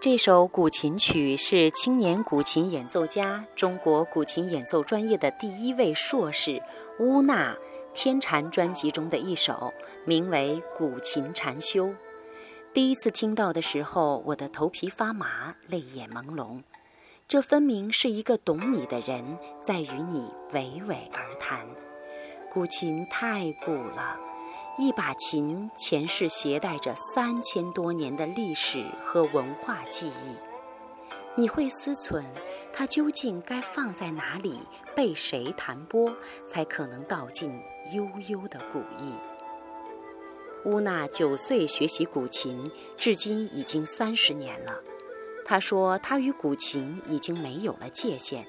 这首古琴曲是青年古琴演奏家、中国古琴演奏专业的第一位硕士乌娜《天禅》专辑中的一首，名为《古琴禅修》。第一次听到的时候，我的头皮发麻，泪眼朦胧。这分明是一个懂你的人在与你娓娓而谈。古琴太古了。一把琴前世携带着三千多年的历史和文化记忆，你会思忖它究竟该放在哪里，被谁弹拨，才可能道尽悠悠的古意？乌娜九岁学习古琴，至今已经三十年了。她说，她与古琴已经没有了界限，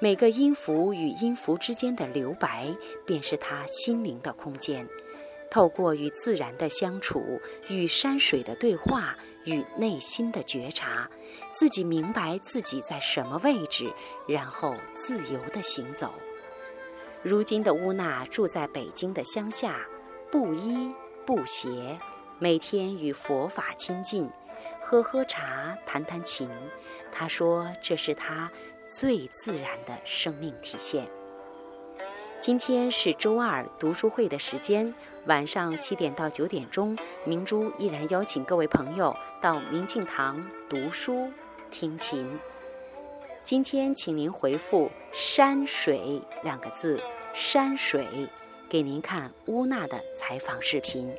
每个音符与音符之间的留白，便是她心灵的空间。透过与自然的相处，与山水的对话，与内心的觉察，自己明白自己在什么位置，然后自由地行走。如今的乌娜住在北京的乡下，布衣布鞋，每天与佛法亲近，喝喝茶，弹弹琴。他说：“这是他最自然的生命体现。”今天是周二读书会的时间，晚上七点到九点钟，明珠依然邀请各位朋友到明镜堂读书听琴。今天请您回复“山水”两个字，山水，给您看乌娜的采访视频。